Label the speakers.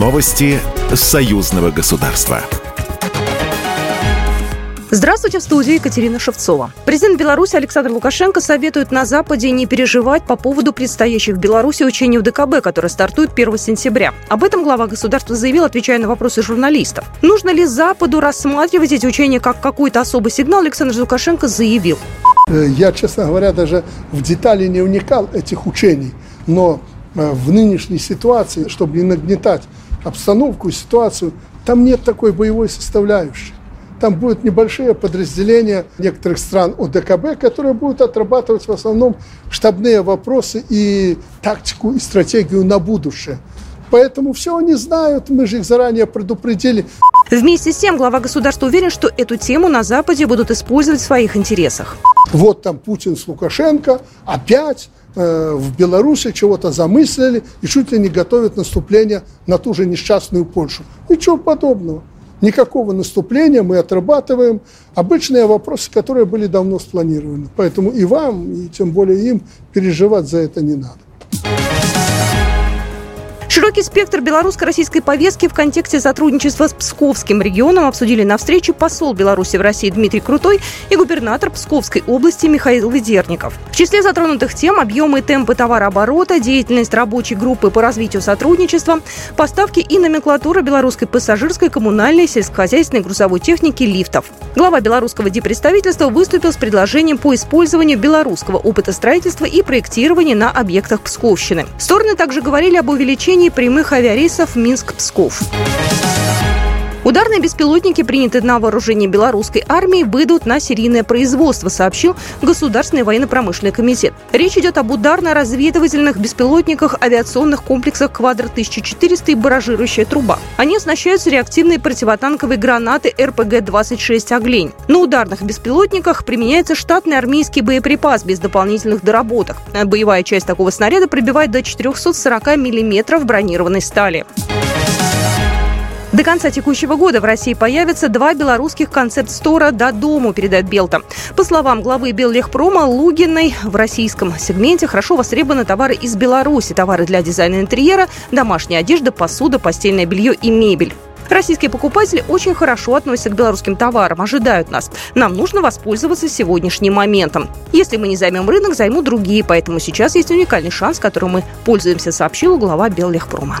Speaker 1: Новости союзного государства.
Speaker 2: Здравствуйте, в студии Екатерина Шевцова. Президент Беларуси Александр Лукашенко советует на Западе не переживать по поводу предстоящих в Беларуси учений УДКБ, которые стартуют 1 сентября. Об этом глава государства заявил, отвечая на вопросы журналистов. Нужно ли Западу рассматривать эти учения как какой-то особый сигнал, Александр Лукашенко заявил.
Speaker 3: Э, я, честно говоря, даже в детали не уникал этих учений, но э, в нынешней ситуации, чтобы не нагнетать обстановку и ситуацию, там нет такой боевой составляющей. Там будут небольшие подразделения некоторых стран ОДКБ, которые будут отрабатывать в основном штабные вопросы и тактику, и стратегию на будущее. Поэтому все они знают, мы же их заранее предупредили.
Speaker 2: Вместе с тем глава государства уверен, что эту тему на Западе будут использовать в своих интересах.
Speaker 3: Вот там Путин с Лукашенко опять в Беларуси чего-то замыслили и чуть ли не готовят наступление на ту же несчастную Польшу. Ничего подобного. Никакого наступления мы отрабатываем обычные вопросы, которые были давно спланированы. Поэтому и вам, и тем более им переживать за это не надо.
Speaker 2: Широкий спектр белорусско-российской повестки в контексте сотрудничества с Псковским регионом обсудили на встрече посол Беларуси в России Дмитрий Крутой и губернатор Псковской области Михаил Ведерников. В числе затронутых тем объемы и темпы товарооборота, деятельность рабочей группы по развитию сотрудничества, поставки и номенклатура белорусской пассажирской, коммунальной, сельскохозяйственной грузовой техники лифтов. Глава белорусского диппредставительства выступил с предложением по использованию белорусского опыта строительства и проектирования на объектах Псковщины. Стороны также говорили об увеличении прямых авиарейсов Минск-Псков. Ударные беспилотники, принятые на вооружение белорусской армии, выйдут на серийное производство, сообщил Государственный военно-промышленный комитет. Речь идет об ударно-разведывательных беспилотниках, авиационных комплексах «Квадро-1400» и «Баражирующая труба». Они оснащаются реактивной противотанковой гранаты РПГ-26 «Оглень». На ударных беспилотниках применяется штатный армейский боеприпас без дополнительных доработок. Боевая часть такого снаряда пробивает до 440 миллиметров бронированной стали. До конца текущего года в России появятся два белорусских концепт-стора «До дому», передает Белта. По словам главы Беллехпрома Лугиной, в российском сегменте хорошо востребованы товары из Беларуси, товары для дизайна интерьера, домашняя одежда, посуда, постельное белье и мебель. Российские покупатели очень хорошо относятся к белорусским товарам, ожидают нас. Нам нужно воспользоваться сегодняшним моментом. Если мы не займем рынок, займут другие, поэтому сейчас есть уникальный шанс, которым мы пользуемся, сообщила глава Беллехпрома.